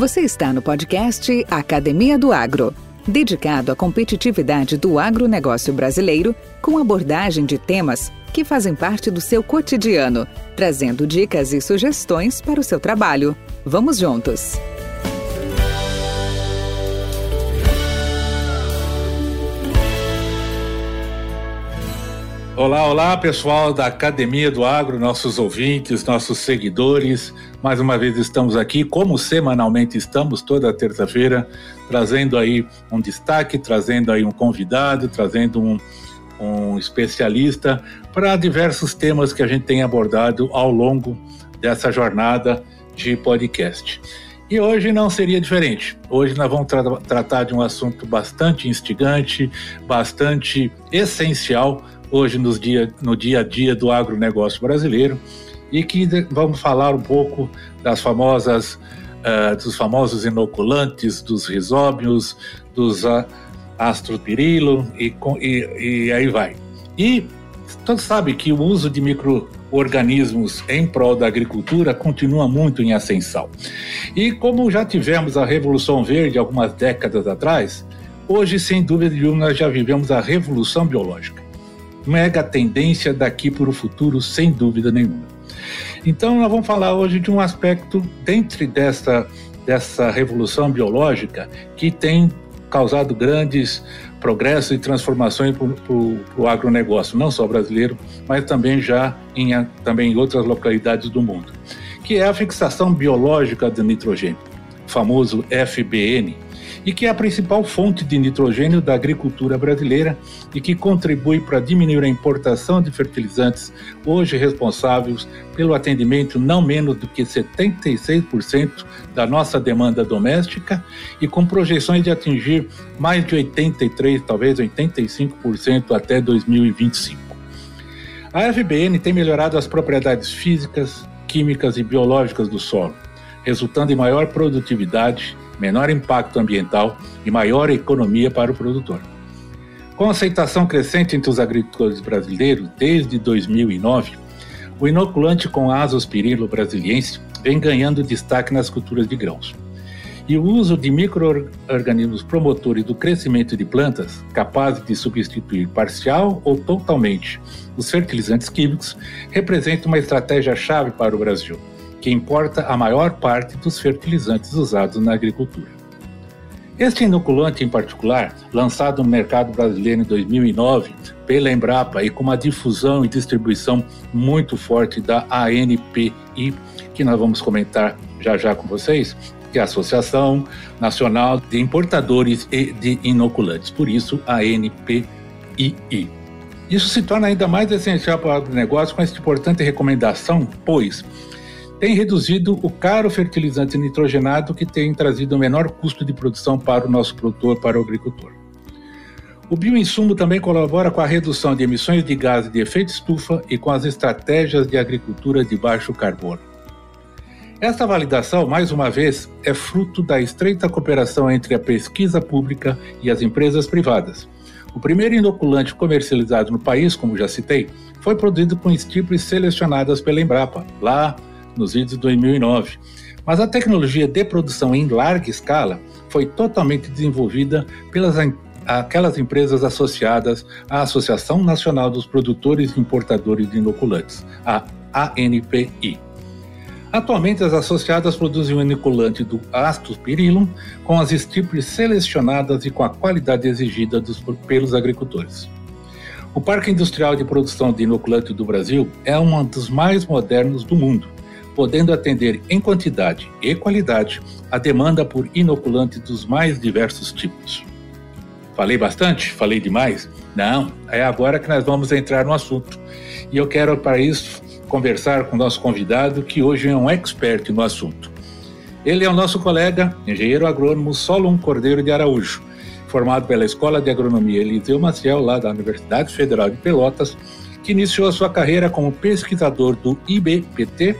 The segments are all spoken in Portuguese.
Você está no podcast Academia do Agro, dedicado à competitividade do agronegócio brasileiro, com abordagem de temas que fazem parte do seu cotidiano, trazendo dicas e sugestões para o seu trabalho. Vamos juntos! Olá, olá pessoal da Academia do Agro, nossos ouvintes, nossos seguidores. Mais uma vez estamos aqui, como semanalmente estamos toda terça-feira, trazendo aí um destaque, trazendo aí um convidado, trazendo um, um especialista para diversos temas que a gente tem abordado ao longo dessa jornada de podcast. E hoje não seria diferente. Hoje nós vamos tra tratar de um assunto bastante instigante, bastante essencial hoje nos dia, no dia a dia do agronegócio brasileiro e que vamos falar um pouco das famosas, uh, dos famosos inoculantes, dos risóbios, dos uh, astropirilo e, e, e aí vai. E todos sabem que o uso de micro-organismos em prol da agricultura continua muito em ascensão. E como já tivemos a Revolução Verde algumas décadas atrás, hoje, sem dúvida nenhuma, nós já vivemos a Revolução Biológica mega tendência daqui para o futuro, sem dúvida nenhuma. Então, nós vamos falar hoje de um aspecto dentro dessa, dessa revolução biológica que tem causado grandes progressos e transformações para o agronegócio, não só brasileiro, mas também já em, também em outras localidades do mundo, que é a fixação biológica do nitrogênio, famoso FBN, e que é a principal fonte de nitrogênio da agricultura brasileira e que contribui para diminuir a importação de fertilizantes, hoje responsáveis pelo atendimento não menos do que 76% da nossa demanda doméstica e com projeções de atingir mais de 83, talvez 85% até 2025. A FBN tem melhorado as propriedades físicas, químicas e biológicas do solo, resultando em maior produtividade, menor impacto ambiental e maior economia para o produtor. Com a aceitação crescente entre os agricultores brasileiros desde 2009, o inoculante com azospirilo brasiliense vem ganhando destaque nas culturas de grãos. E o uso de microorganismos promotores do crescimento de plantas, capazes de substituir parcial ou totalmente os fertilizantes químicos, representa uma estratégia-chave para o Brasil que importa a maior parte dos fertilizantes usados na agricultura. Este inoculante em particular, lançado no mercado brasileiro em 2009 pela Embrapa e com uma difusão e distribuição muito forte da ANPI, que nós vamos comentar já já com vocês, que é a Associação Nacional de Importadores e de Inoculantes, por isso ANPII. Isso se torna ainda mais essencial para o negócio com esta importante recomendação, pois tem reduzido o caro fertilizante nitrogenado que tem trazido o menor custo de produção para o nosso produtor, para o agricultor. O bioinsumo também colabora com a redução de emissões de gases de efeito estufa e com as estratégias de agricultura de baixo carbono. Esta validação, mais uma vez, é fruto da estreita cooperação entre a pesquisa pública e as empresas privadas. O primeiro inoculante comercializado no país, como já citei, foi produzido com estirpes selecionadas pela Embrapa, lá nos vídeos de 2009. Mas a tecnologia de produção em larga escala foi totalmente desenvolvida pelas aquelas empresas associadas à Associação Nacional dos Produtores e Importadores de Inoculantes, a ANPI. Atualmente, as associadas produzem o inoculante do Astospirillum com as estirpes selecionadas e com a qualidade exigida dos, pelos agricultores. O Parque Industrial de Produção de Inoculante do Brasil é um dos mais modernos do mundo podendo atender em quantidade e qualidade a demanda por inoculante dos mais diversos tipos. Falei bastante? Falei demais? Não, é agora que nós vamos entrar no assunto. E eu quero, para isso, conversar com o nosso convidado, que hoje é um expert no assunto. Ele é o nosso colega, engenheiro agrônomo Solon Cordeiro de Araújo, formado pela Escola de Agronomia Eliseu Maciel, lá da Universidade Federal de Pelotas, que iniciou a sua carreira como pesquisador do IBPT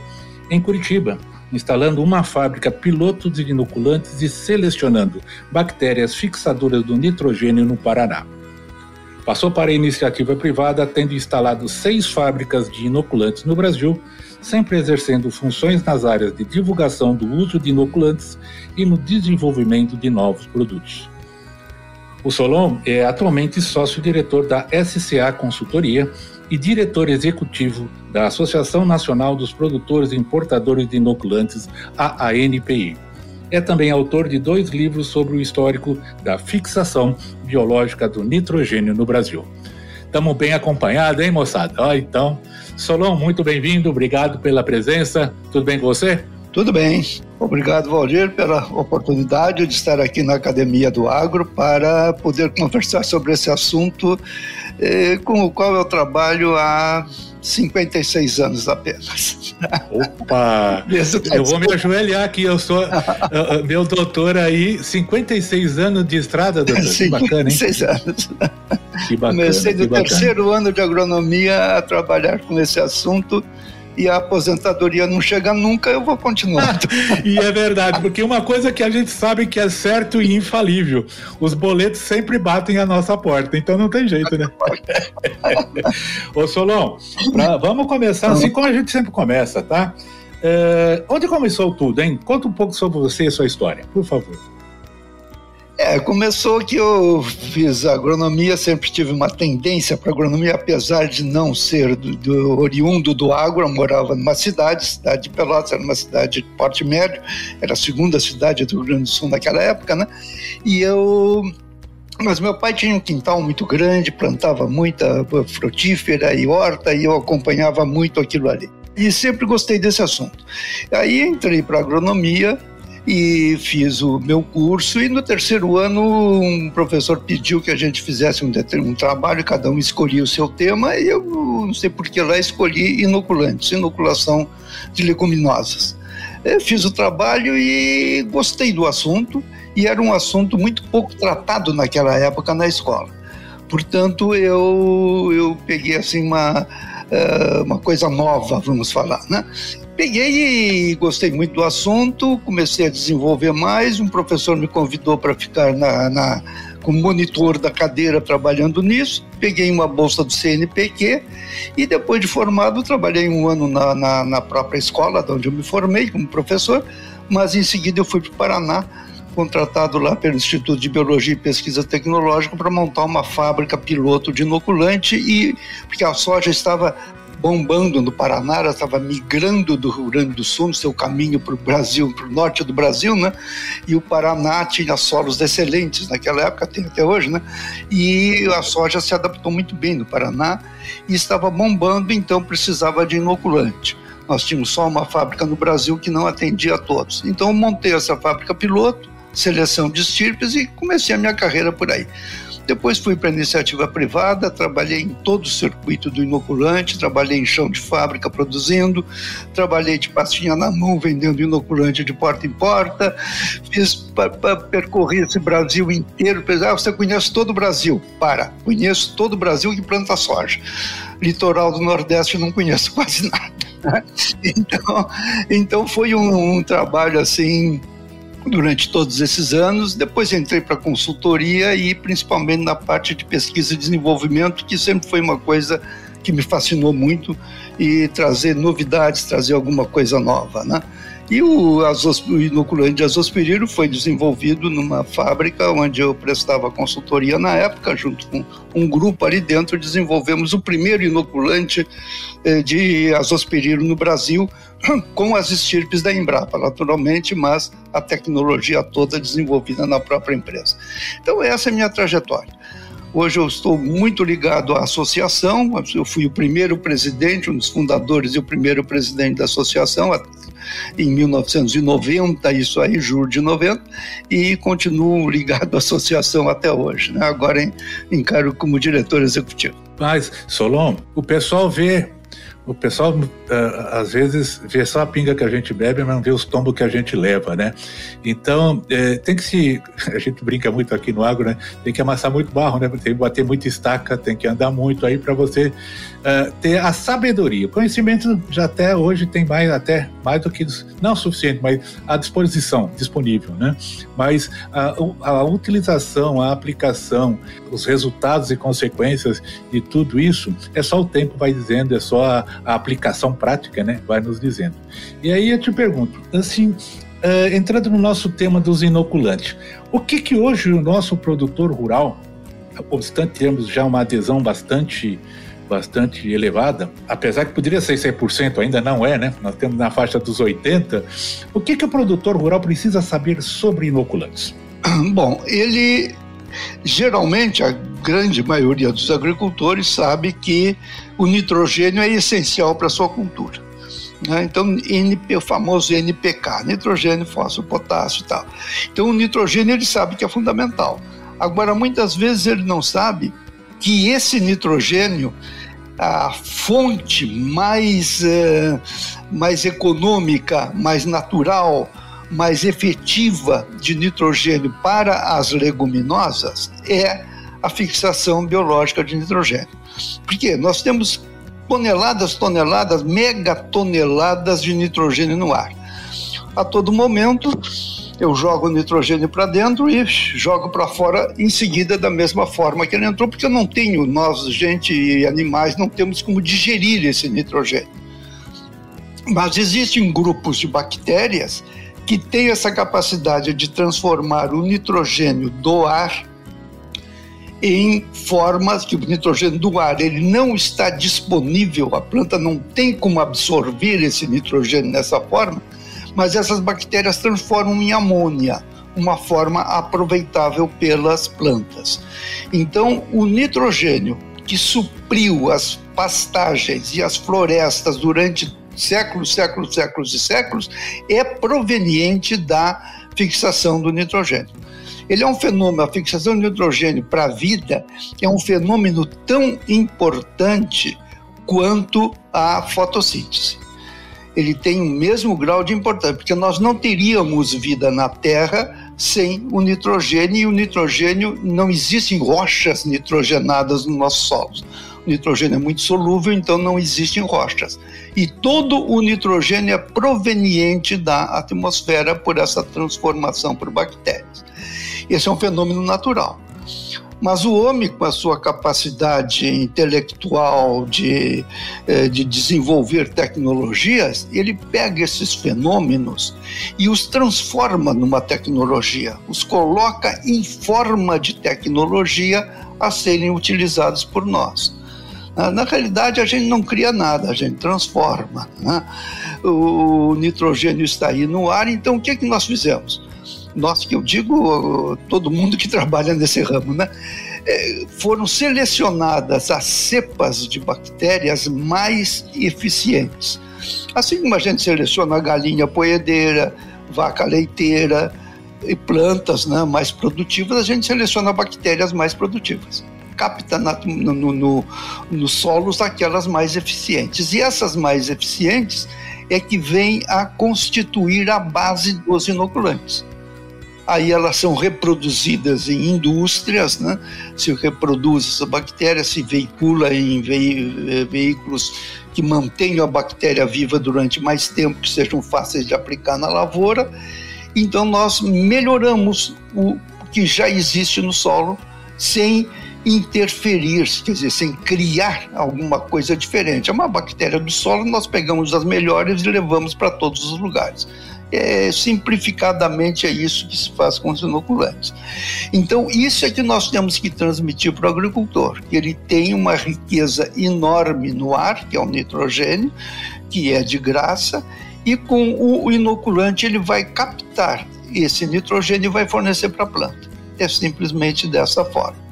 em Curitiba, instalando uma fábrica piloto de inoculantes e selecionando bactérias fixadoras do nitrogênio no Paraná. Passou para a iniciativa privada, tendo instalado seis fábricas de inoculantes no Brasil, sempre exercendo funções nas áreas de divulgação do uso de inoculantes e no desenvolvimento de novos produtos. O Solon é atualmente sócio-diretor da SCA Consultoria e diretor executivo da Associação Nacional dos Produtores e Importadores de Inoculantes, a ANPI. É também autor de dois livros sobre o histórico da fixação biológica do nitrogênio no Brasil. Estamos bem acompanhados, hein, moçada? Ó, então, Solon, muito bem-vindo, obrigado pela presença. Tudo bem com você? Tudo bem. Obrigado, Valdir, pela oportunidade de estar aqui na Academia do Agro para poder conversar sobre esse assunto com o qual eu trabalho há 56 anos apenas. Opa! eu vou me ajoelhar aqui, eu sou meu doutor aí, 56 anos de estrada, doutor. Sim, que bacana, hein? 56 anos. Que bacana, Comecei no terceiro ano de agronomia a trabalhar com esse assunto e a aposentadoria não chega nunca, eu vou continuar. e é verdade, porque uma coisa que a gente sabe que é certo e infalível, os boletos sempre batem a nossa porta, então não tem jeito, né? Ô Solon, pra, vamos começar assim como a gente sempre começa, tá? É, onde começou tudo, hein? Conta um pouco sobre você e sua história, por favor. É, começou que eu fiz agronomia, sempre tive uma tendência para agronomia, apesar de não ser do, do, oriundo do agro, eu morava numa cidade, cidade de Pelotas, era uma cidade de porte médio, era a segunda cidade do Rio Grande do Sul naquela época, né? E eu mas meu pai tinha um quintal muito grande, plantava muita frutífera e horta, e eu acompanhava muito aquilo ali. E sempre gostei desse assunto. Aí entrei para agronomia, e fiz o meu curso. E no terceiro ano, um professor pediu que a gente fizesse um, um trabalho, cada um escolhia o seu tema, e eu não sei por que lá escolhi inoculantes, inoculação de leguminosas. Eu fiz o trabalho e gostei do assunto, e era um assunto muito pouco tratado naquela época na escola. Portanto, eu, eu peguei assim uma, eh, uma coisa nova, vamos falar, né? Peguei e gostei muito do assunto, comecei a desenvolver mais. Um professor me convidou para ficar na, na, como monitor da cadeira trabalhando nisso. Peguei uma bolsa do CNPq e depois de formado trabalhei um ano na, na, na própria escola, onde eu me formei como professor, mas em seguida eu fui para o Paraná contratado lá pelo Instituto de Biologia e Pesquisa Tecnológica para montar uma fábrica piloto de inoculante e porque a soja estava bombando no Paraná, ela estava migrando do Rio Grande do Sul, no seu caminho para o Brasil, para o norte do Brasil, né? E o Paraná tinha solos excelentes naquela época, tem até hoje, né? E a soja se adaptou muito bem no Paraná e estava bombando, então precisava de inoculante. Nós tínhamos só uma fábrica no Brasil que não atendia a todos. Então montei essa fábrica piloto, seleção de estirpes e comecei a minha carreira por aí. Depois fui para iniciativa privada, trabalhei em todo o circuito do inoculante, trabalhei em chão de fábrica produzindo, trabalhei de pastinha na mão vendendo inoculante de porta em porta, fiz, percorri esse Brasil inteiro. Ah, você conhece todo o Brasil? Para, conheço todo o Brasil que planta soja. Litoral do Nordeste não conheço quase nada. Então, então foi um, um trabalho assim durante todos esses anos. Depois entrei para consultoria e principalmente na parte de pesquisa e desenvolvimento, que sempre foi uma coisa que me fascinou muito e trazer novidades, trazer alguma coisa nova, né? E o, inoculante de azospirilo foi desenvolvido numa fábrica onde eu prestava consultoria na época, junto com um grupo ali dentro, desenvolvemos o primeiro inoculante eh, de azospirilo no Brasil, com as estirpes da Embrapa, naturalmente, mas a tecnologia toda desenvolvida na própria empresa. Então, essa é a minha trajetória. Hoje eu estou muito ligado à associação, eu fui o primeiro presidente, um dos fundadores e o primeiro presidente da associação em 1990, isso aí, julho de 90, e continuo ligado à associação até hoje, né? agora cargo como diretor executivo. Mas, Solon, o pessoal vê o pessoal uh, às vezes vê só a pinga que a gente bebe, mas não vê os tombos que a gente leva, né? Então, é, tem que se. A gente brinca muito aqui no agro, né? Tem que amassar muito barro, né? Tem que bater muita estaca, tem que andar muito aí para você uh, ter a sabedoria. O conhecimento já até hoje tem mais, até mais do que. Não suficiente, mas à disposição, disponível, né? Mas a, a utilização, a aplicação, os resultados e consequências de tudo isso, é só o tempo vai dizendo, é só a, a aplicação prática, né, vai nos dizendo. E aí eu te pergunto, assim, Uh, entrando no nosso tema dos inoculantes, o que que hoje o nosso produtor rural, obstante termos já uma adesão bastante bastante elevada, apesar que poderia ser 100%, ainda não é, né? Nós temos na faixa dos 80. O que que o produtor rural precisa saber sobre inoculantes? Bom, ele geralmente a grande maioria dos agricultores sabe que o nitrogênio é essencial para a sua cultura. Né? Então, NP, o famoso NPK, nitrogênio, fósforo, potássio e tal. Então, o nitrogênio ele sabe que é fundamental. Agora, muitas vezes ele não sabe que esse nitrogênio, a fonte mais, eh, mais econômica, mais natural, mais efetiva de nitrogênio para as leguminosas é a fixação biológica de nitrogênio. Porque nós temos toneladas, toneladas, megatoneladas de nitrogênio no ar. A todo momento, eu jogo o nitrogênio para dentro e jogo para fora em seguida da mesma forma que ele entrou, porque eu não tenho, nós, gente e animais, não temos como digerir esse nitrogênio. Mas existem grupos de bactérias que têm essa capacidade de transformar o nitrogênio do ar em formas que o nitrogênio do ar ele não está disponível, a planta não tem como absorver esse nitrogênio nessa forma, mas essas bactérias transformam em amônia, uma forma aproveitável pelas plantas. Então, o nitrogênio que supriu as pastagens e as florestas durante séculos, séculos, séculos e séculos é proveniente da fixação do nitrogênio. Ele é um fenômeno, a fixação de nitrogênio para a vida é um fenômeno tão importante quanto a fotossíntese. Ele tem o mesmo grau de importância, porque nós não teríamos vida na Terra sem o nitrogênio, e o nitrogênio não existem rochas nitrogenadas nos nossos solos. O nitrogênio é muito solúvel, então não existem rochas. E todo o nitrogênio é proveniente da atmosfera por essa transformação por bactérias. Esse é um fenômeno natural. Mas o homem, com a sua capacidade intelectual de, eh, de desenvolver tecnologias, ele pega esses fenômenos e os transforma numa tecnologia, os coloca em forma de tecnologia a serem utilizados por nós. Na realidade, a gente não cria nada, a gente transforma. Né? O nitrogênio está aí no ar, então o que, é que nós fizemos? nós que eu digo, todo mundo que trabalha nesse ramo, né? É, foram selecionadas as cepas de bactérias mais eficientes. Assim como a gente seleciona a galinha poedeira, vaca leiteira e plantas né, mais produtivas, a gente seleciona bactérias mais produtivas. Capta no, no, no, nos solos aquelas mais eficientes. E essas mais eficientes é que vêm a constituir a base dos inoculantes aí elas são reproduzidas em indústrias, né? se reproduz essa bactéria, se veicula em ve veículos que mantenham a bactéria viva durante mais tempo, que sejam fáceis de aplicar na lavoura. Então nós melhoramos o que já existe no solo sem interferir, quer dizer, sem criar alguma coisa diferente. É uma bactéria do solo, nós pegamos as melhores e levamos para todos os lugares é, simplificadamente é isso que se faz com os inoculantes. Então, isso é que nós temos que transmitir para o agricultor, que ele tem uma riqueza enorme no ar, que é o nitrogênio, que é de graça, e com o inoculante ele vai captar esse nitrogênio e vai fornecer para a planta. É simplesmente dessa forma.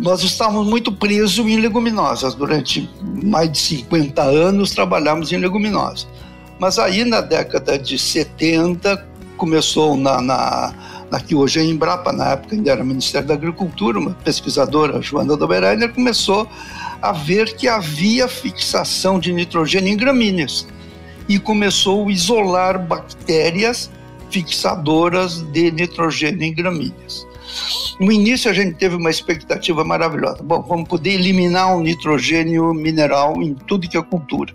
Nós estávamos muito presos em leguminosas. Durante mais de 50 anos trabalhamos em leguminosas. Mas aí na década de 70 começou na, na, na que hoje é Embrapa, na época ainda era Ministério da Agricultura, uma pesquisadora, Joana Dobereiner, começou a ver que havia fixação de nitrogênio em gramíneas e começou a isolar bactérias fixadoras de nitrogênio em gramíneas. No início a gente teve uma expectativa maravilhosa. Bom, vamos poder eliminar o nitrogênio mineral em tudo que é cultura.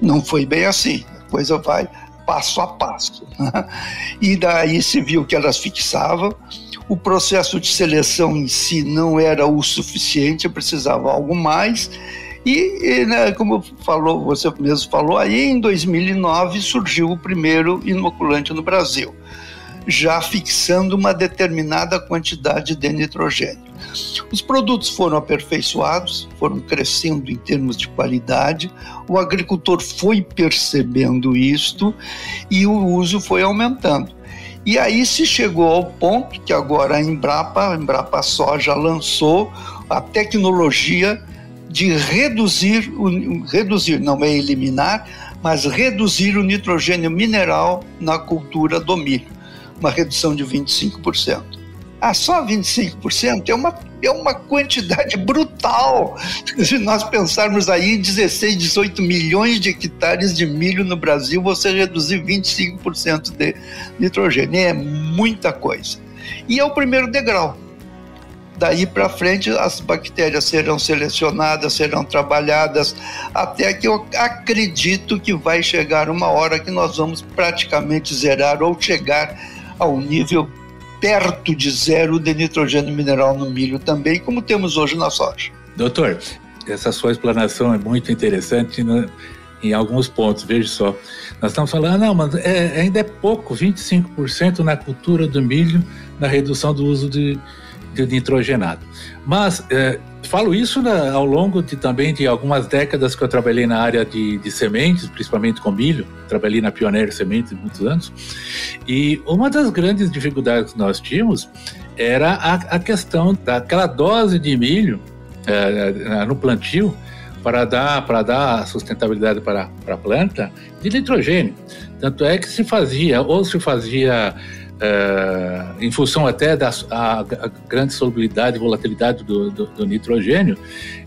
Não foi bem assim coisa vai passo a passo. E daí se viu que elas fixavam. O processo de seleção em si não era o suficiente, precisava algo mais. E, e né, como falou, você mesmo falou, aí em 2009 surgiu o primeiro inoculante no Brasil, já fixando uma determinada quantidade de nitrogênio. Os produtos foram aperfeiçoados, foram crescendo em termos de qualidade, o agricultor foi percebendo isto e o uso foi aumentando. E aí se chegou ao ponto que agora a Embrapa, a Embrapa Soja lançou a tecnologia de reduzir, reduzir, não é eliminar, mas reduzir o nitrogênio mineral na cultura do milho, uma redução de 25%. Ah, só 25% é uma, é uma quantidade brutal. Se nós pensarmos aí em 16, 18 milhões de hectares de milho no Brasil, você reduzir 25% de nitrogênio é muita coisa. E é o primeiro degrau daí para frente as bactérias serão selecionadas, serão trabalhadas, até que eu acredito que vai chegar uma hora que nós vamos praticamente zerar ou chegar ao nível perto de zero de nitrogênio mineral no milho também, como temos hoje na soja. Doutor, essa sua explanação é muito interessante né, em alguns pontos, veja só. Nós estamos falando, não, mas é, ainda é pouco, 25% na cultura do milho, na redução do uso de, de nitrogenado. Mas é, falo isso né, ao longo de, também de algumas décadas que eu trabalhei na área de, de sementes, principalmente com milho. Trabalhei na Pioneer Sementes muitos anos. E uma das grandes dificuldades que nós tínhamos era a, a questão daquela dose de milho é, no plantio para dar, para dar sustentabilidade para, para a planta de nitrogênio. Tanto é que se fazia, ou se fazia em função até da a, a grande solubilidade e volatilidade do, do, do, nitrogênio,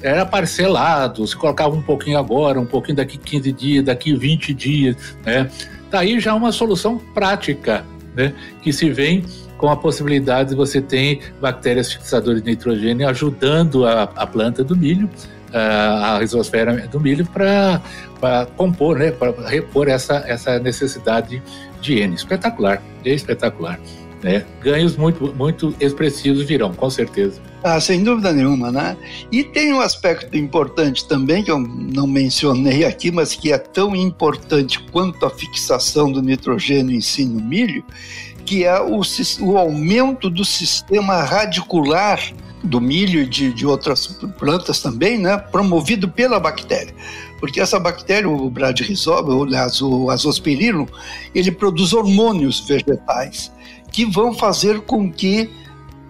era parcelado, se colocava um pouquinho agora, um pouquinho daqui 15 dias, daqui 20 dias, né? Daí tá já uma solução prática, né? Que se vem com a possibilidade de você ter bactérias fixadoras de nitrogênio ajudando a, a planta do milho, a, a risosfera do milho para compor, né? Para repor essa, essa necessidade de N. Espetacular, é espetacular. Né? Ganhos muito, muito expressivos virão, com certeza. Ah, sem dúvida nenhuma, né? E tem um aspecto importante também, que eu não mencionei aqui, mas que é tão importante quanto a fixação do nitrogênio em si no milho, que é o, o aumento do sistema radicular do milho e de, de outras plantas também, né? Promovido pela bactéria porque essa bactéria, o Bradyrhizobia, aliás, o Azospirillum, ele produz hormônios vegetais que vão fazer com que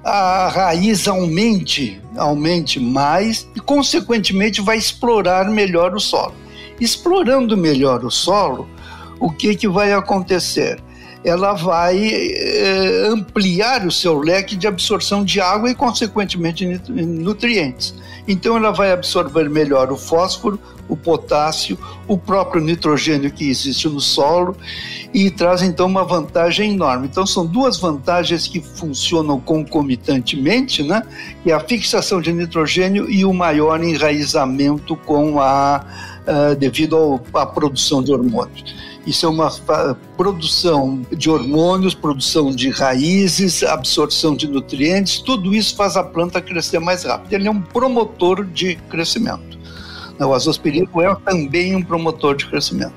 a raiz aumente, aumente mais e, consequentemente, vai explorar melhor o solo. Explorando melhor o solo, o que, que vai acontecer? Ela vai eh, ampliar o seu leque de absorção de água e, consequentemente, nutrientes. Então, ela vai absorver melhor o fósforo, o potássio, o próprio nitrogênio que existe no solo e traz então uma vantagem enorme. Então são duas vantagens que funcionam concomitantemente, né? Que é a fixação de nitrogênio e o maior enraizamento com a uh, devido à produção de hormônios. Isso é uma produção de hormônios, produção de raízes, absorção de nutrientes, tudo isso faz a planta crescer mais rápido. Ele é um promotor de crescimento. O azospirilo é também um promotor de crescimento.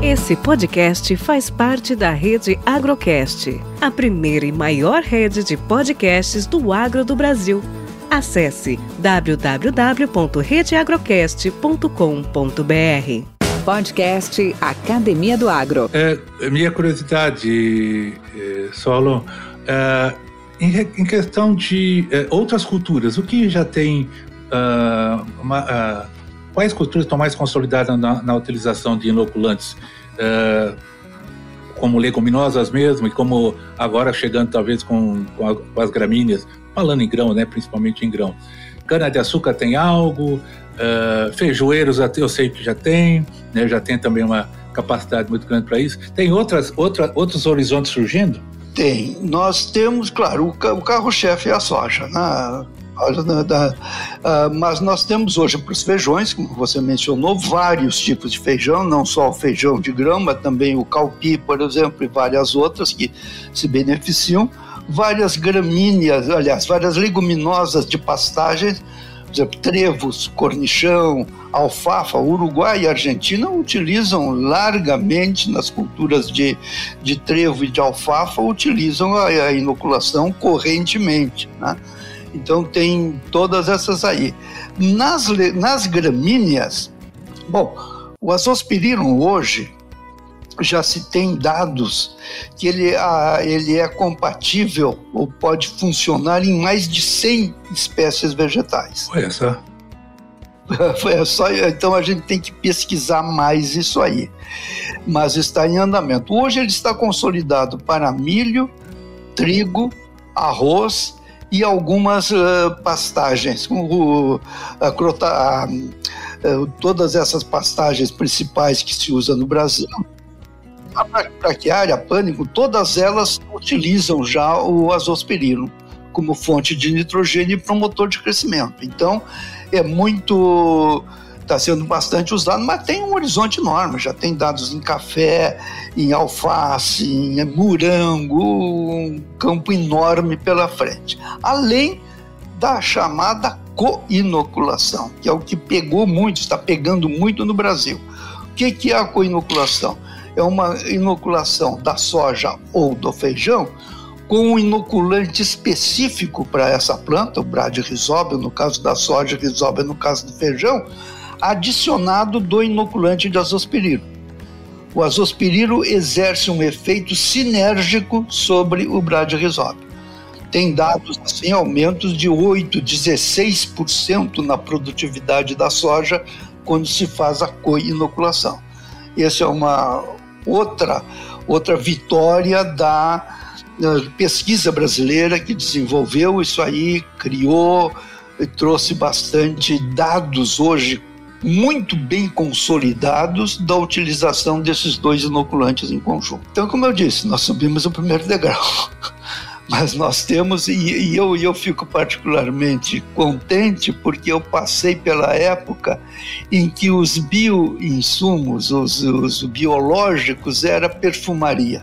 Esse podcast faz parte da rede Agrocast, a primeira e maior rede de podcasts do agro do Brasil. Acesse www.redeagrocast.com.br. Podcast Academia do Agro. É, minha curiosidade, é, Solo, é, em, questão de é, outras culturas, o que já tem uh, uma, uh, quais culturas estão mais consolidadas na, na utilização de inoculantes? Uh, como leguminosas mesmo, e como agora chegando talvez com, com, a, com, as gramíneas, falando em grão, né, principalmente em grão. Cana-de-açúcar tem algo, uh, feijoeiros eu sei que já tem, né, já tem também uma capacidade muito grande para isso. Tem outras, outra, outros horizontes surgindo? Tem. Nós temos, claro, o carro-chefe é a soja. Né? Uh, mas nós temos hoje para os feijões, como você mencionou, vários tipos de feijão, não só o feijão de grão, mas também o calpi, por exemplo, e várias outras que se beneficiam. Várias gramíneas, aliás, várias leguminosas de pastagens, exemplo, trevos, cornichão, alfafa, Uruguai e Argentina utilizam largamente nas culturas de, de trevo e de alfafa, utilizam a, a inoculação correntemente. Né? Então tem todas essas aí. Nas, nas gramíneas, bom, o azospirillum hoje já se tem dados que ele, a, ele é compatível ou pode funcionar em mais de 100 espécies vegetais. Olha só. É só, então a gente tem que pesquisar mais isso aí. Mas está em andamento. Hoje ele está consolidado para milho, trigo, arroz e algumas uh, pastagens. O, a, a, a, todas essas pastagens principais que se usa no Brasil a braquiária, a pânico, todas elas utilizam já o azospirilo como fonte de nitrogênio e promotor de crescimento. Então, é muito está sendo bastante usado, mas tem um horizonte enorme. Já tem dados em café, em alface, em morango, um campo enorme pela frente. Além da chamada coinoculação, que é o que pegou muito, está pegando muito no Brasil. O que é a coinoculação? É uma inoculação da soja ou do feijão com um inoculante específico para essa planta, o bradyrhizobio no caso da soja, rhizobia no caso do feijão, adicionado do inoculante de azospirilo. O azospirilo exerce um efeito sinérgico sobre o bradyrhizobio. Tem dados assim, aumentos de 8, 16% na produtividade da soja quando se faz a co-inoculação. Essa é uma outra outra vitória da pesquisa brasileira que desenvolveu isso aí, criou, trouxe bastante dados hoje muito bem consolidados da utilização desses dois inoculantes em conjunto. Então, como eu disse, nós subimos o primeiro degrau. Mas nós temos, e, e eu, eu fico particularmente contente porque eu passei pela época em que os bioinsumos, os, os biológicos, era perfumaria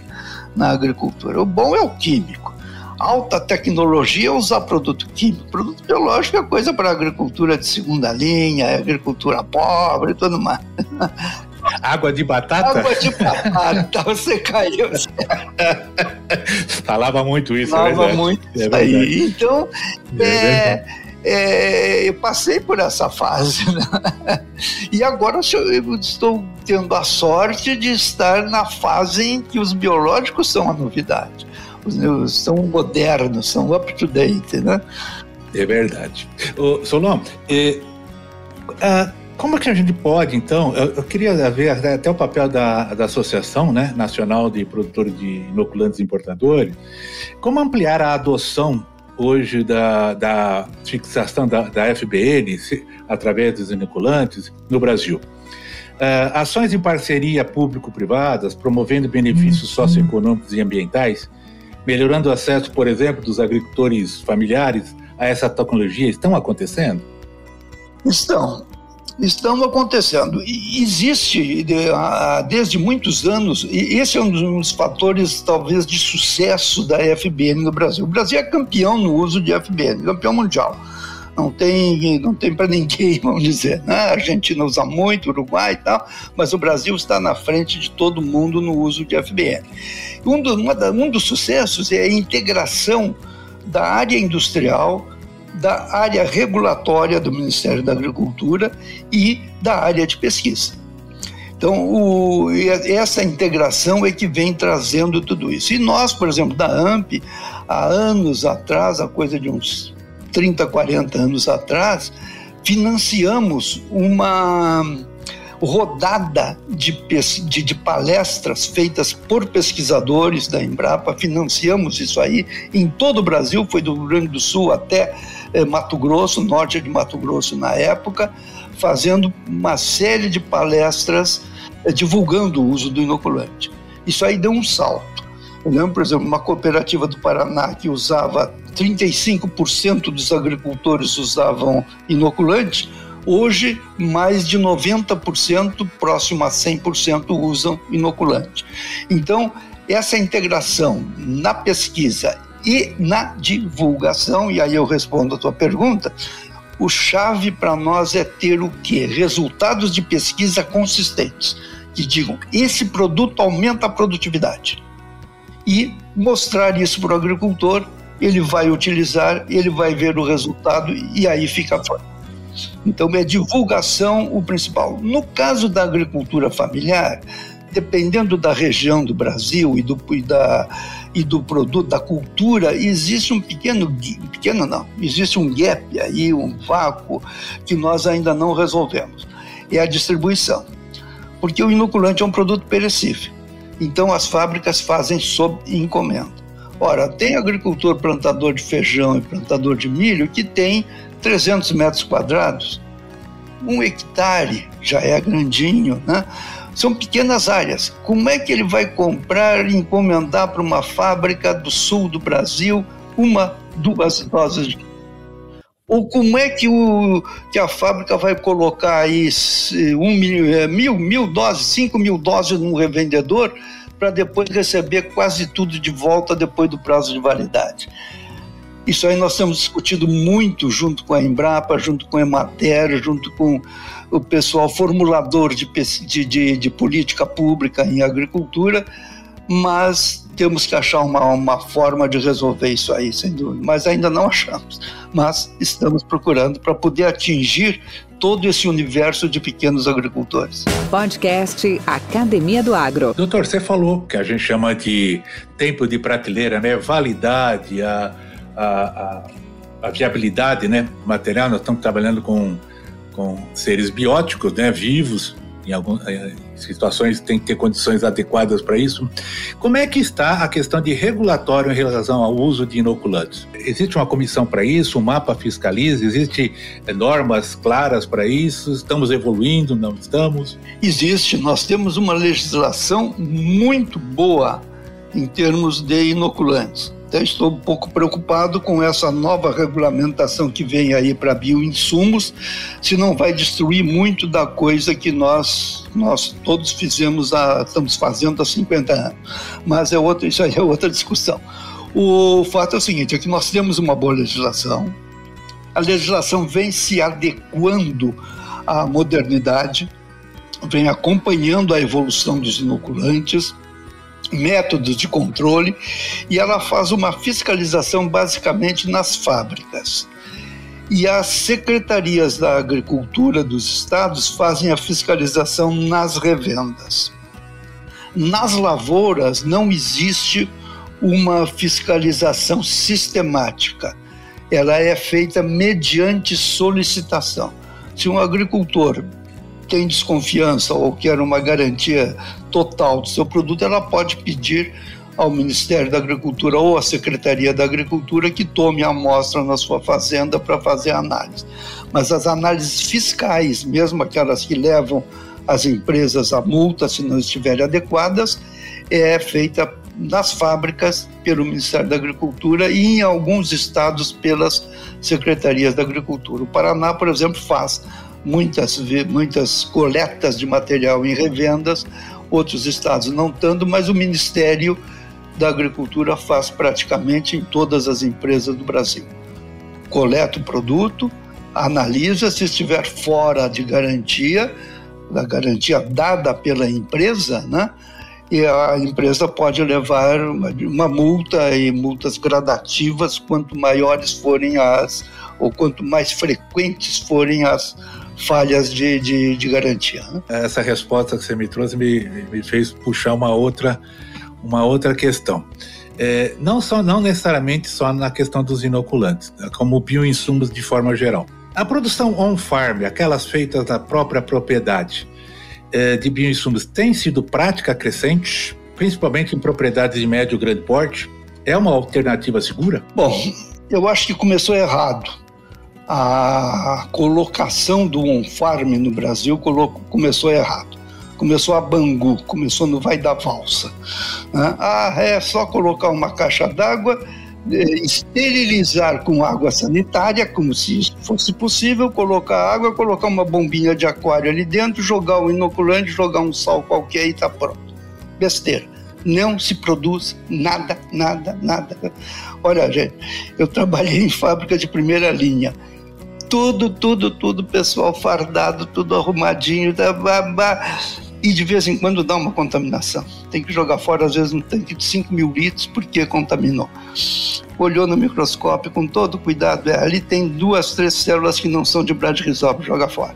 na agricultura. O bom é o químico. Alta tecnologia é usar produto químico. Produto biológico é coisa para agricultura de segunda linha, agricultura pobre e tudo mais. Água de batata? Água de batata, você caiu. Falava muito isso, é Falava é muito isso é aí. Então, é, é, é, eu passei por essa fase. Né? E agora eu estou tendo a sorte de estar na fase em que os biológicos são a novidade. Os, são modernos, são up to date, né? É verdade. Ô, Solon, é, a, como que a gente pode, então, eu, eu, queria ver até o papel da, da Associação né, Nacional de Produtores de Inoculantes e Importadores, como ampliar a adoção hoje da, da fixação da, da FBN através dos inoculantes no Brasil. Uh, ações em parceria público-privadas, promovendo benefícios uhum. socioeconômicos e ambientais, melhorando o acesso, por exemplo, dos agricultores familiares a essa tecnologia, estão acontecendo? Estão estão acontecendo. E existe desde muitos anos, e esse é um dos fatores talvez de sucesso da FBN no Brasil. O Brasil é campeão no uso de FBN, campeão mundial. Não tem, não tem para ninguém, vamos dizer. Né? A Argentina usa muito, Uruguai e tal, mas o Brasil está na frente de todo mundo no uso de FBN. Um, do, um dos sucessos é a integração da área industrial da área regulatória do Ministério da Agricultura e da área de pesquisa. Então, o, essa integração é que vem trazendo tudo isso. E nós, por exemplo, da AMP, há anos atrás, a coisa de uns 30, 40 anos atrás, financiamos uma rodada de, de, de, palestras feitas por pesquisadores da Embrapa, financiamos isso aí em todo o Brasil, foi do Rio Grande do Sul até eh, Mato Grosso, norte de Mato Grosso na época, fazendo uma série de palestras eh, divulgando o uso do inoculante. Isso aí deu um salto. Eu lembro, por exemplo, uma cooperativa do Paraná que usava 35% dos agricultores usavam inoculante, hoje mais de 90%, próximo a 100% usam inoculante. Então, essa integração na pesquisa e na divulgação, e aí eu respondo a tua pergunta, O chave para nós é ter o quê? Resultados de pesquisa consistentes, que digam, esse produto aumenta a produtividade. E mostrar isso para o agricultor, ele vai utilizar, ele vai ver o resultado e aí fica fora. Então, é divulgação o principal. No caso da agricultura familiar, dependendo da região do Brasil e do, e da, e do produto, da cultura, existe um pequeno, pequeno não, existe um gap aí, um vácuo que nós ainda não resolvemos. É a distribuição. Porque o inoculante é um produto perecível. Então as fábricas fazem sob encomenda. Ora, tem agricultor plantador de feijão e plantador de milho que tem 300 metros quadrados. Um hectare já é grandinho, né? São pequenas áreas. Como é que ele vai comprar e encomendar para uma fábrica do sul do Brasil uma, duas doses de ou como é que, o, que a fábrica vai colocar aí um mil, é, mil, mil doses, cinco mil doses num revendedor para depois receber quase tudo de volta depois do prazo de validade? Isso aí nós temos discutido muito junto com a Embrapa, junto com a Emater, junto com o pessoal formulador de, de, de política pública em agricultura, mas temos que achar uma, uma forma de resolver isso aí, sem dúvida. Mas ainda não achamos. Mas estamos procurando para poder atingir todo esse universo de pequenos agricultores. Podcast Academia do Agro. Doutor, você falou que a gente chama de tempo de prateleira, né? Validade, a a, a, a viabilidade né, material. Nós estamos trabalhando com, com seres bióticos, né, vivos, em algumas eh, situações tem que ter condições adequadas para isso. Como é que está a questão de regulatório em relação ao uso de inoculantes? Existe uma comissão para isso, um mapa fiscaliza, existe eh, normas claras para isso? Estamos evoluindo, não estamos? Existe, nós temos uma legislação muito boa em termos de inoculantes. Até estou um pouco preocupado com essa nova regulamentação que vem aí para bioinsumos, se não vai destruir muito da coisa que nós, nós todos fizemos, a, estamos fazendo há 50 anos. Mas é outra, isso aí é outra discussão. O fato é o seguinte, é que nós temos uma boa legislação, a legislação vem se adequando à modernidade, vem acompanhando a evolução dos inoculantes, métodos de controle e ela faz uma fiscalização basicamente nas fábricas. E as secretarias da agricultura dos estados fazem a fiscalização nas revendas. Nas lavouras não existe uma fiscalização sistemática. Ela é feita mediante solicitação. Se um agricultor tem desconfiança ou quer uma garantia total do seu produto, ela pode pedir ao Ministério da Agricultura ou à Secretaria da Agricultura que tome a amostra na sua fazenda para fazer a análise. Mas as análises fiscais, mesmo aquelas que levam as empresas a multa se não estiverem adequadas, é feita nas fábricas pelo Ministério da Agricultura e em alguns estados pelas secretarias da Agricultura. O Paraná, por exemplo, faz muitas, muitas coletas de material em revendas, outros estados não tanto, mas o Ministério da Agricultura faz praticamente em todas as empresas do Brasil. Coleta o produto, analisa, se estiver fora de garantia, da garantia dada pela empresa, né? E a empresa pode levar uma, uma multa e multas gradativas quanto maiores forem as, ou quanto mais frequentes forem as, falhas de, de, de garantia. Né? Essa resposta que você me trouxe me, me fez puxar uma outra, uma outra questão. É, não, só, não necessariamente só na questão dos inoculantes, né, como bioinsumos de forma geral. A produção on-farm, aquelas feitas na própria propriedade é, de bioinsumos, tem sido prática crescente, principalmente em propriedades de médio e grande porte? É uma alternativa segura? Bom, eu acho que começou errado a colocação do on-farm no Brasil começou errado. Começou a Bangu, começou no Vai da Valsa. Né? Ah, é só colocar uma caixa d'água, eh, esterilizar com água sanitária, como se isso fosse possível, colocar água, colocar uma bombinha de aquário ali dentro, jogar o inoculante, jogar um sal qualquer e está pronto. Besteira não se produz nada, nada, nada. Olha, gente, eu trabalhei em fábrica de primeira linha tudo, tudo, tudo, pessoal fardado, tudo arrumadinho, tá, e de vez em quando dá uma contaminação. Tem que jogar fora, às vezes, um tanque de 5 mil litros, porque contaminou. Olhou no microscópio com todo cuidado, é, ali tem duas, três células que não são de Bradyrhizobia, joga fora.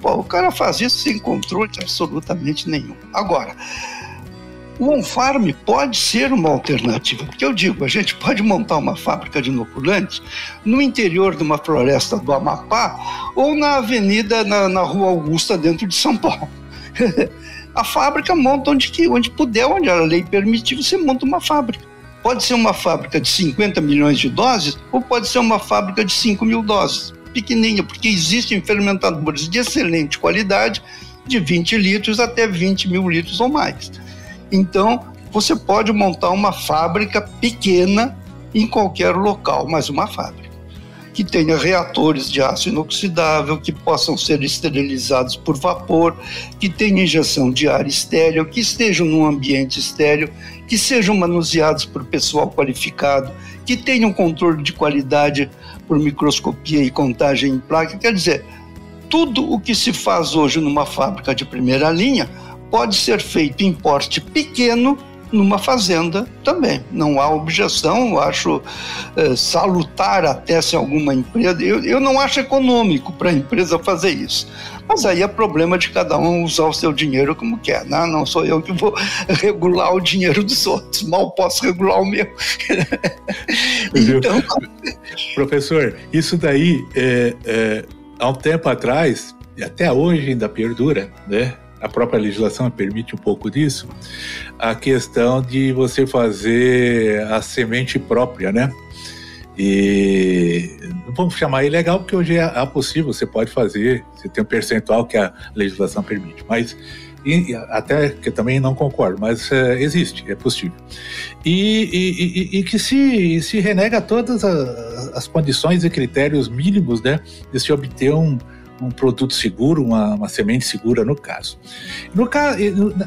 Pô, o cara faz isso sem controle absolutamente nenhum. Agora, o on-farm pode ser uma alternativa, porque eu digo, a gente pode montar uma fábrica de inoculantes no interior de uma floresta do Amapá ou na avenida, na, na Rua Augusta, dentro de São Paulo. a fábrica monta onde, que, onde puder, onde a lei permitir, você monta uma fábrica. Pode ser uma fábrica de 50 milhões de doses ou pode ser uma fábrica de 5 mil doses, pequenininha, porque existem fermentadores de excelente qualidade, de 20 litros até 20 mil litros ou mais. Então, você pode montar uma fábrica pequena em qualquer local, mas uma fábrica que tenha reatores de aço inoxidável, que possam ser esterilizados por vapor, que tenha injeção de ar estéreo, que estejam num ambiente estéreo, que sejam manuseados por pessoal qualificado, que tenham controle de qualidade por microscopia e contagem em placa. Quer dizer, tudo o que se faz hoje numa fábrica de primeira linha pode ser feito em porte pequeno numa fazenda também. Não há objeção, eu acho é, salutar até se alguma empresa. Eu, eu não acho econômico para a empresa fazer isso. Mas aí é problema de cada um usar o seu dinheiro como quer. Né? Não sou eu que vou regular o dinheiro dos outros, mal posso regular o meu. então... Professor, isso daí, é, é, há um tempo atrás, e até hoje ainda perdura, né? A própria legislação permite um pouco disso, a questão de você fazer a semente própria, né? E vamos chamar ilegal porque hoje é, é possível, você pode fazer, você tem um percentual que a legislação permite, mas e, até que também não concordo, mas é, existe, é possível. E, e, e, que se, se renega todas as, as condições e critérios mínimos né, de se obter um, um produto seguro, uma, uma semente segura no caso. No,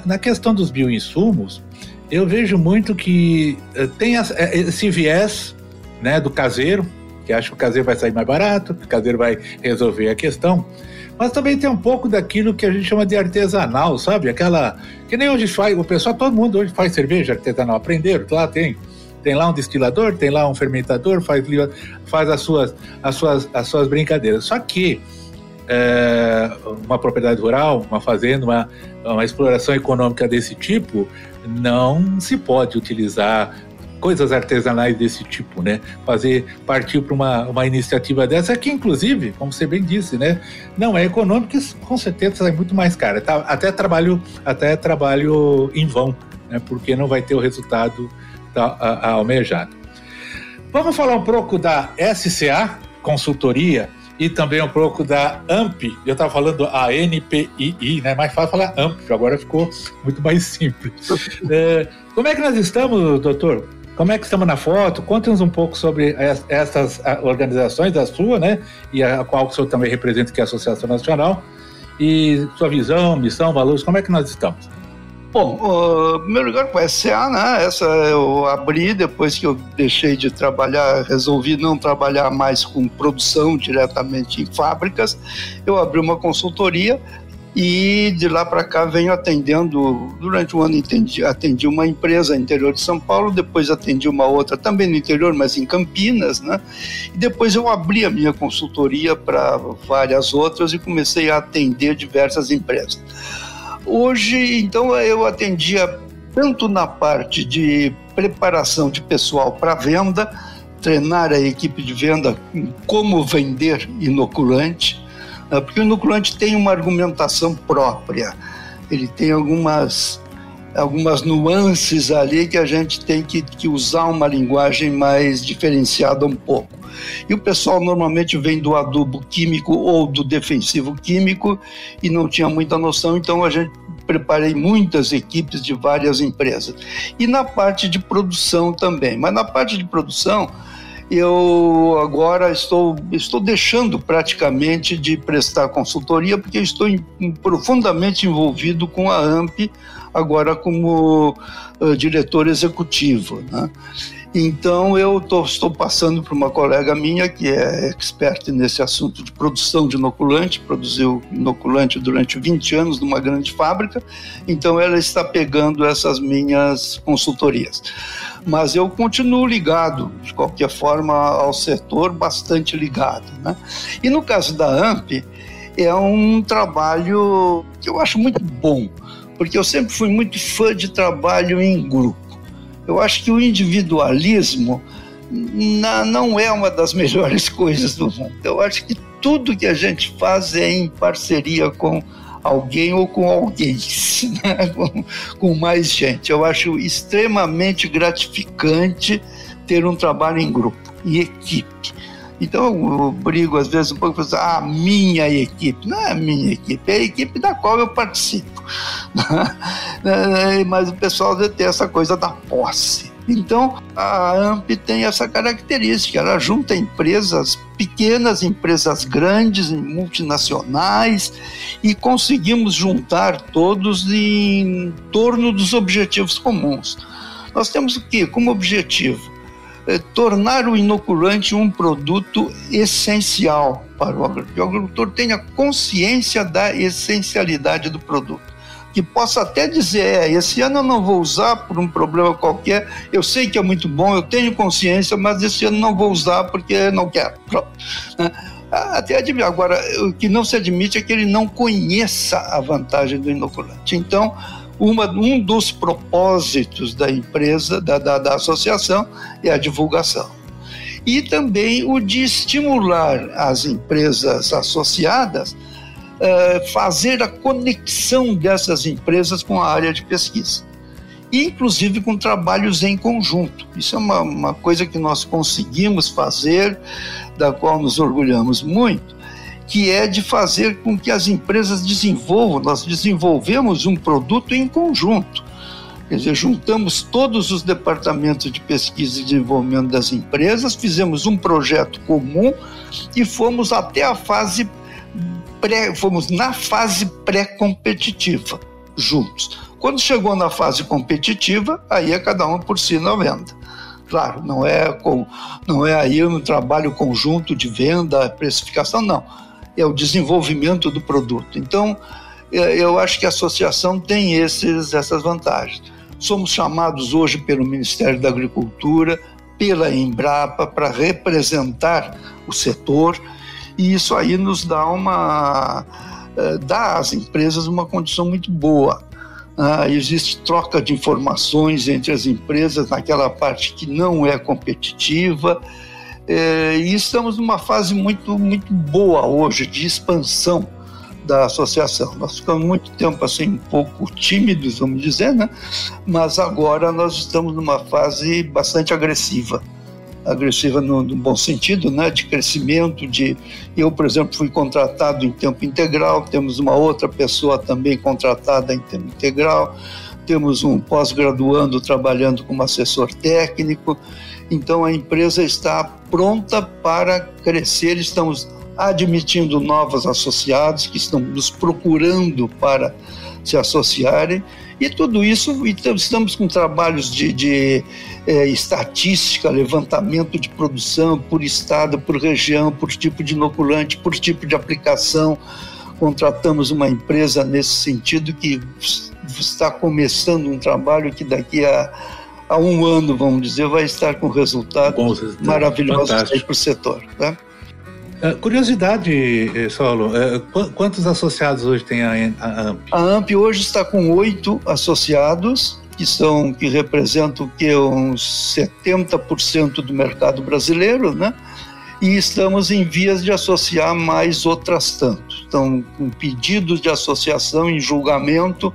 na questão dos bioinsumos, eu vejo muito que uh, tem eh, esse viés né, do caseiro, que acha que o caseiro vai sair mais barato, que o caseiro vai resolver a questão, mas também tem um pouco daquilo que a gente chama de artesanal, sabe? Aquela que nem hoje faz, o pessoal, todo mundo hoje faz cerveja artesanal, aprenderam, lá tem tem lá um destilador, tem lá um fermentador, faz, faz as, suas, as, suas, as suas brincadeiras. Só que é, uma propriedade rural, uma fazenda, uma, uma exploração econômica desse tipo, não se pode utilizar coisas artesanais desse tipo, né? Fazer partir para uma, uma iniciativa dessa que, inclusive, como você bem disse, né, não é econômica, com certeza é muito mais cara. Tá, até trabalho, até trabalho em vão, né? Porque não vai ter o resultado da, a, a almejado. Vamos falar um pouco da SCA, consultoria e também um pouco da AMP. Eu estava falando a NPII, né? Mais fácil falar AMP, agora ficou muito mais simples. é, como é que nós estamos, doutor? Como é que estamos na foto? Conte-nos um pouco sobre essas organizações, a sua, né? E a qual o senhor também representa, que é a Associação Nacional. E sua visão, missão, valores, como é que nós estamos? Bom, uh, primeiro lugar com a SA, né? Essa eu abri depois que eu deixei de trabalhar, resolvi não trabalhar mais com produção diretamente em fábricas. Eu abri uma consultoria e de lá para cá venho atendendo. Durante o ano atendi, atendi uma empresa no interior de São Paulo, depois atendi uma outra também no interior, mas em Campinas, né? E depois eu abri a minha consultoria para várias outras e comecei a atender diversas empresas. Hoje, então, eu atendia tanto na parte de preparação de pessoal para venda, treinar a equipe de venda em como vender inoculante, né? porque o inoculante tem uma argumentação própria, ele tem algumas, algumas nuances ali que a gente tem que, que usar uma linguagem mais diferenciada um pouco. E o pessoal normalmente vem do adubo químico ou do defensivo químico e não tinha muita noção, então a gente preparei muitas equipes de várias empresas. E na parte de produção também. Mas na parte de produção, eu agora estou, estou deixando praticamente de prestar consultoria, porque estou em, profundamente envolvido com a AMP, agora como uh, diretor executivo. Né? Então eu tô, estou passando para uma colega minha que é expert nesse assunto de produção de inoculante, produziu inoculante durante 20 anos numa grande fábrica, então ela está pegando essas minhas consultorias. Mas eu continuo ligado, de qualquer forma, ao setor, bastante ligado. Né? E no caso da AMP, é um trabalho que eu acho muito bom, porque eu sempre fui muito fã de trabalho em grupo. Eu acho que o individualismo não é uma das melhores coisas do mundo. Eu acho que tudo que a gente faz é em parceria com alguém ou com alguém, né? com, com mais gente. Eu acho extremamente gratificante ter um trabalho em grupo, em equipe. Então eu brigo às vezes um pouco com a ah, minha equipe. Não é a minha equipe, é a equipe da qual eu participo. Mas o pessoal tem essa coisa da posse. Então, a AMP tem essa característica, ela junta empresas pequenas, empresas grandes, multinacionais, e conseguimos juntar todos em torno dos objetivos comuns. Nós temos o quê? Como objetivo? É, tornar o inoculante um produto essencial para o agricultor. O agricultor tenha consciência da essencialidade do produto que possa até dizer, é, esse ano eu não vou usar por um problema qualquer, eu sei que é muito bom, eu tenho consciência, mas esse ano não vou usar porque não quero. Pronto. Né? Até admito. Agora, o que não se admite é que ele não conheça a vantagem do inoculante. Então, uma, um dos propósitos da empresa, da, da, da associação, é a divulgação. E também o de estimular as empresas associadas uh, fazer a conexão dessas empresas com a área de pesquisa, inclusive com trabalhos em conjunto. Isso é uma, uma coisa que nós conseguimos fazer, da qual nos orgulhamos muito, que é de fazer com que as empresas desenvolvam, nós desenvolvemos um produto em conjunto. Quer dizer, juntamos todos os departamentos de pesquisa e desenvolvimento das empresas, fizemos um projeto comum e fomos até a fase pré, fomos na fase pré-competitiva juntos. Quando chegou na fase competitiva, aí é cada um por si na venda. Claro, não é com, não é aí um trabalho conjunto de venda, precificação, não. É o desenvolvimento do produto. Então, é, eu acho que a associação tem esses, essas vantagens. Somos chamados hoje pelo Ministério da Agricultura, pela Embrapa, para representar o setor e isso aí nos dá uma eh, dá às empresas uma condição muito boa. Ah, existe troca de informações entre as empresas naquela parte que não é competitiva. Eh, e estamos numa fase muito, muito boa hoje de expansão da associação. Nós ficamos muito tempo assim um pouco tímidos, vamos dizer, né? Mas agora nós estamos numa fase bastante agressiva agressiva no, no, bom sentido, né, de crescimento, de eu, por exemplo, fui contratado em tempo integral, temos uma outra pessoa também contratada em tempo integral, temos um pós-graduando trabalhando como assessor técnico, então a empresa está pronta para crescer, estamos admitindo novos associados que estão nos procurando para se associarem e tudo isso, estamos com trabalhos de, de é, estatística, levantamento de produção por estado, por região, por tipo de inoculante, por tipo de aplicação. Contratamos uma empresa nesse sentido que está começando um trabalho que daqui a, a um ano, vamos dizer, vai estar com resultados maravilhosos para o setor. Né? Uh, curiosidade, eh, Saulo, uh, quantos associados hoje tem a, a AMP? A AMP hoje está com oito associados, que são que representam que uns 70% do mercado brasileiro, né? E estamos em vias de associar mais outras tantas. Estão com pedidos de associação em julgamento,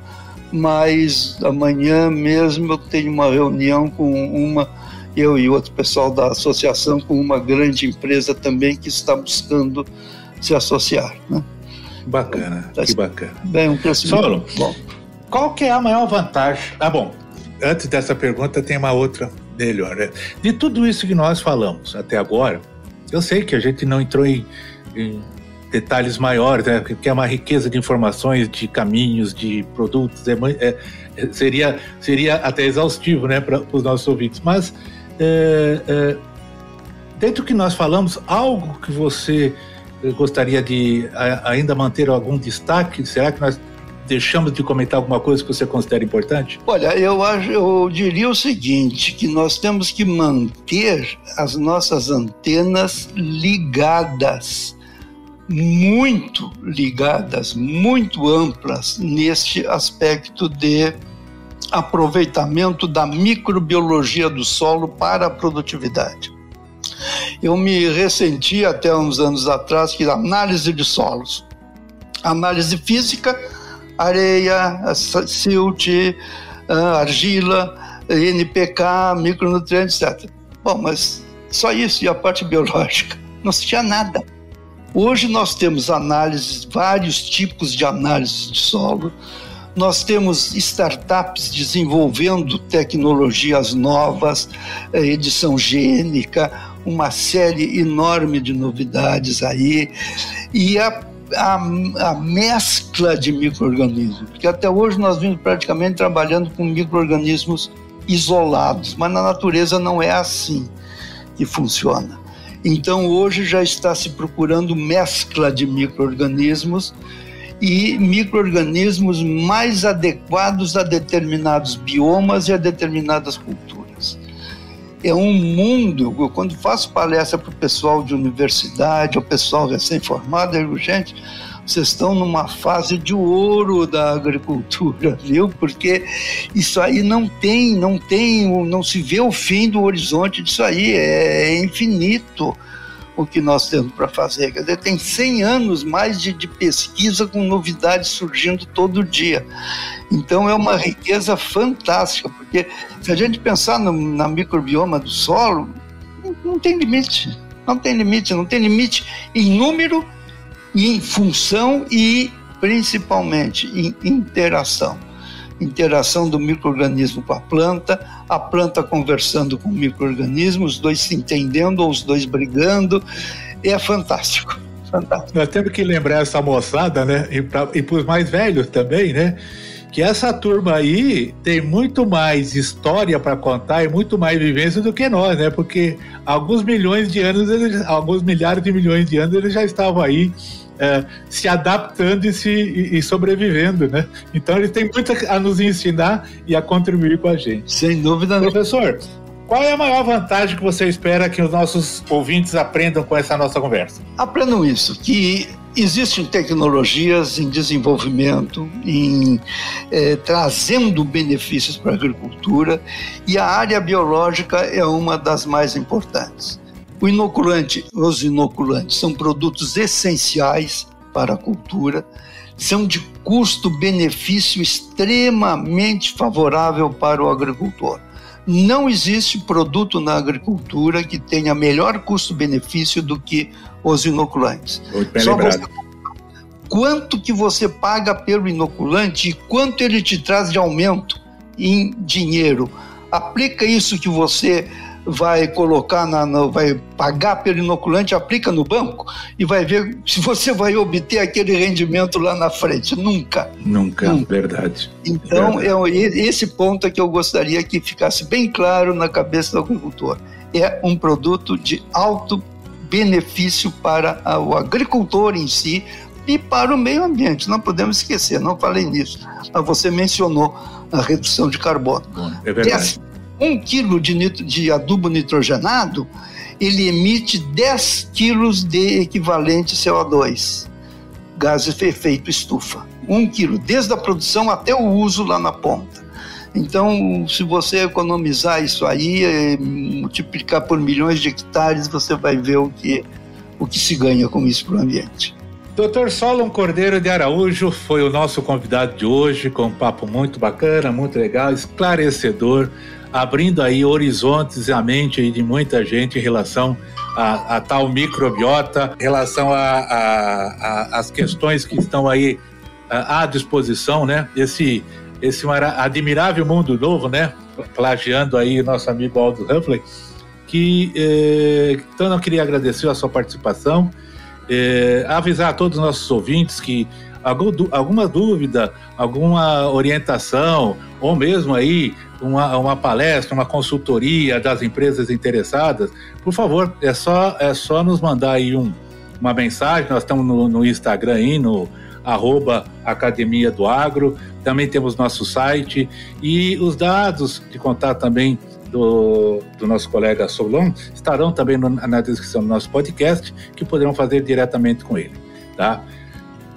mas amanhã mesmo eu tenho uma reunião com uma eu e outro pessoal da associação com uma grande empresa também que está buscando se associar. Né? Bacana, então, que bacana. Bem, um crescimento. Solo, bom. qual que é a maior vantagem? Ah, bom, antes dessa pergunta tem uma outra melhor. Né? De tudo isso que nós falamos até agora, eu sei que a gente não entrou em, em detalhes maiores, né? porque é uma riqueza de informações, de caminhos, de produtos, é, é, seria, seria até exaustivo né, para os nossos ouvintes, mas É, é, dentro que nós falamos, algo que você gostaria de ainda manter algum destaque? Será que nós deixamos de comentar alguma coisa que você considera importante? Olha, eu, acho, eu diria o seguinte, que nós temos que manter as nossas antenas ligadas, muito ligadas, muito amplas neste aspecto de aproveitamento da microbiologia do solo para a produtividade. Eu me ressenti até uns anos atrás que análise de solos, análise física, areia, silt, ah, argila, NPK, micronutrientes, etc. Bom, mas só isso e a parte biológica. Não se tinha nada. Hoje nós temos análises, vários tipos de análises de solo, nós temos startups desenvolvendo tecnologias novas, eh, edição gênica, uma série enorme de novidades aí. E a, a, a mescla de micro-organismos, porque até hoje nós vimos praticamente trabalhando com micro-organismos isolados, mas na natureza não é assim que funciona. Então hoje já está se procurando mescla de micro-organismos e micro-organismos mais adequados a determinados biomas e a determinadas culturas. É um mundo, eu, quando faço palestra para o pessoal de universidade, o pessoal recém-formado, digo, gente, vocês estão numa fase de ouro da agricultura, viu? Porque isso aí não tem, não tem, não se vê o fim do horizonte disso aí, é, é infinito o que nós temos para fazer. Quer dizer, tem 100 anos mais de, de pesquisa com novidades surgindo todo dia. Então é uma riqueza fantástica, porque se a gente pensar no, na microbioma do solo, não, não tem limite. Não tem limite, não tem limite em número, em função e principalmente em interação interação do microorganismo com a planta, a planta conversando com o microorganismo, os dois se entendendo ou os dois brigando. É fantástico. Fantástico. Nós temos que lembrar essa moçada, né? E, e para os mais velhos também, né? Que essa turma aí tem muito mais história para contar e muito mais vivência do que nós, né? Porque alguns milhões de anos, eles, alguns milhares de milhões de anos, eles já estavam aí é, se adaptando e, se, e, e, sobrevivendo, né? Então ele tem muito a nos ensinar e a contribuir com a gente. Sem dúvida. Professor, qual é a maior vantagem que você espera que os nossos ouvintes aprendam com essa nossa conversa? Aprendam isso, que existem tecnologias em desenvolvimento, em é, trazendo benefícios para a agricultura e a área biológica é uma das mais importantes. O inoculante, os inoculantes são produtos essenciais para a cultura, são de custo-benefício extremamente favorável para o agricultor. Não existe produto na agricultura que tenha melhor custo-benefício do que os inoculantes. Só você, quanto que você paga pelo inoculante e quanto ele te traz de aumento em dinheiro. Aplica isso que você vai colocar na, no, vai pagar pelo inoculante, aplica no banco e vai ver se você vai obter aquele rendimento lá na frente. Nunca. Nunca, Nunca. verdade. Então, verdade. é esse ponto é que eu gostaria que ficasse bem claro na cabeça do agricultor. É um produto de alto benefício para o agricultor em si e para o meio ambiente. Não podemos esquecer, não falei nisso, mas você mencionou a redução de carbono. É verdade um quilo de, nitro, de adubo nitrogenado, ele emite 10 quilos de equivalente CO2, gás de efeito estufa. Um quilo, desde a produção até o uso lá na ponta. Então, se você economizar isso aí, é, multiplicar por milhões de hectares, você vai ver o que, o que se ganha com isso para o ambiente. Dr. Solon Cordeiro de Araújo foi o nosso convidado de hoje, com um papo muito bacana, muito legal, esclarecedor abrindo aí horizontes e a mente de muita gente em relação a, a tal microbiota, em relação às questões que estão aí à disposição, né? Esse, esse admirável mundo novo, né? Plagiando aí nosso amigo Aldo Huffley, que eh, então eu queria agradecer a sua participação, eh, avisar a todos os nossos ouvintes que alguma dúvida, alguma orientação, ou mesmo aí uma, uma palestra, uma consultoria das empresas interessadas, por favor, é só, é só nos mandar aí um, uma mensagem. Nós estamos no, no Instagram aí, no arroba Academia do Agro. Também temos nosso site e os dados de contato também do, do nosso colega Solon estarão também no, na descrição do nosso podcast, que poderão fazer diretamente com ele. Tá?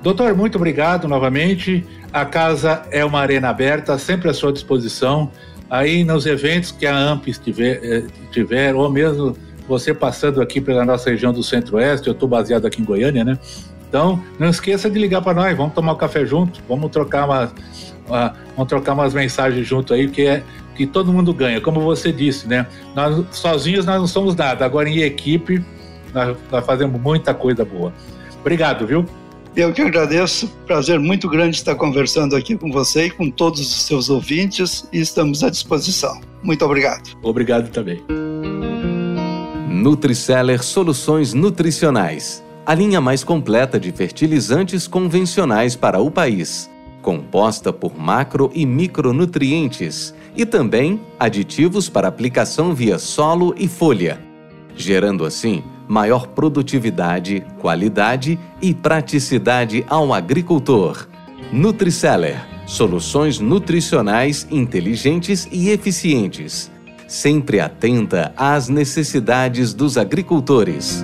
Doutor, muito obrigado novamente. A casa é uma arena aberta, sempre à sua disposição. Aí nos eventos que a AMP estiver, eh, tiver, ou mesmo você passando aqui pela nossa região do Centro-Oeste, eu estou baseado aqui em Goiânia, né? Então, não esqueça de ligar para nós, vamos tomar um café junto, vamos trocar uma, uma, vamos trocar umas mensagens junto aí, que é que todo mundo ganha. Como você disse, né? Nós sozinhos nós não somos nada. Agora em equipe nós, nós fazemos muita coisa boa. Obrigado, viu? Eu que agradeço, prazer muito grande estar conversando aqui com você e com todos os seus ouvintes e estamos à disposição. Muito obrigado. Obrigado também. Nutriceller Soluções Nutricionais a linha mais completa de fertilizantes convencionais para o país, composta por macro e micronutrientes e também aditivos para aplicação via solo e folha, gerando assim maior produtividade, qualidade e praticidade ao agricultor. Nutriceller soluções nutricionais inteligentes e eficientes, sempre atenta às necessidades dos agricultores.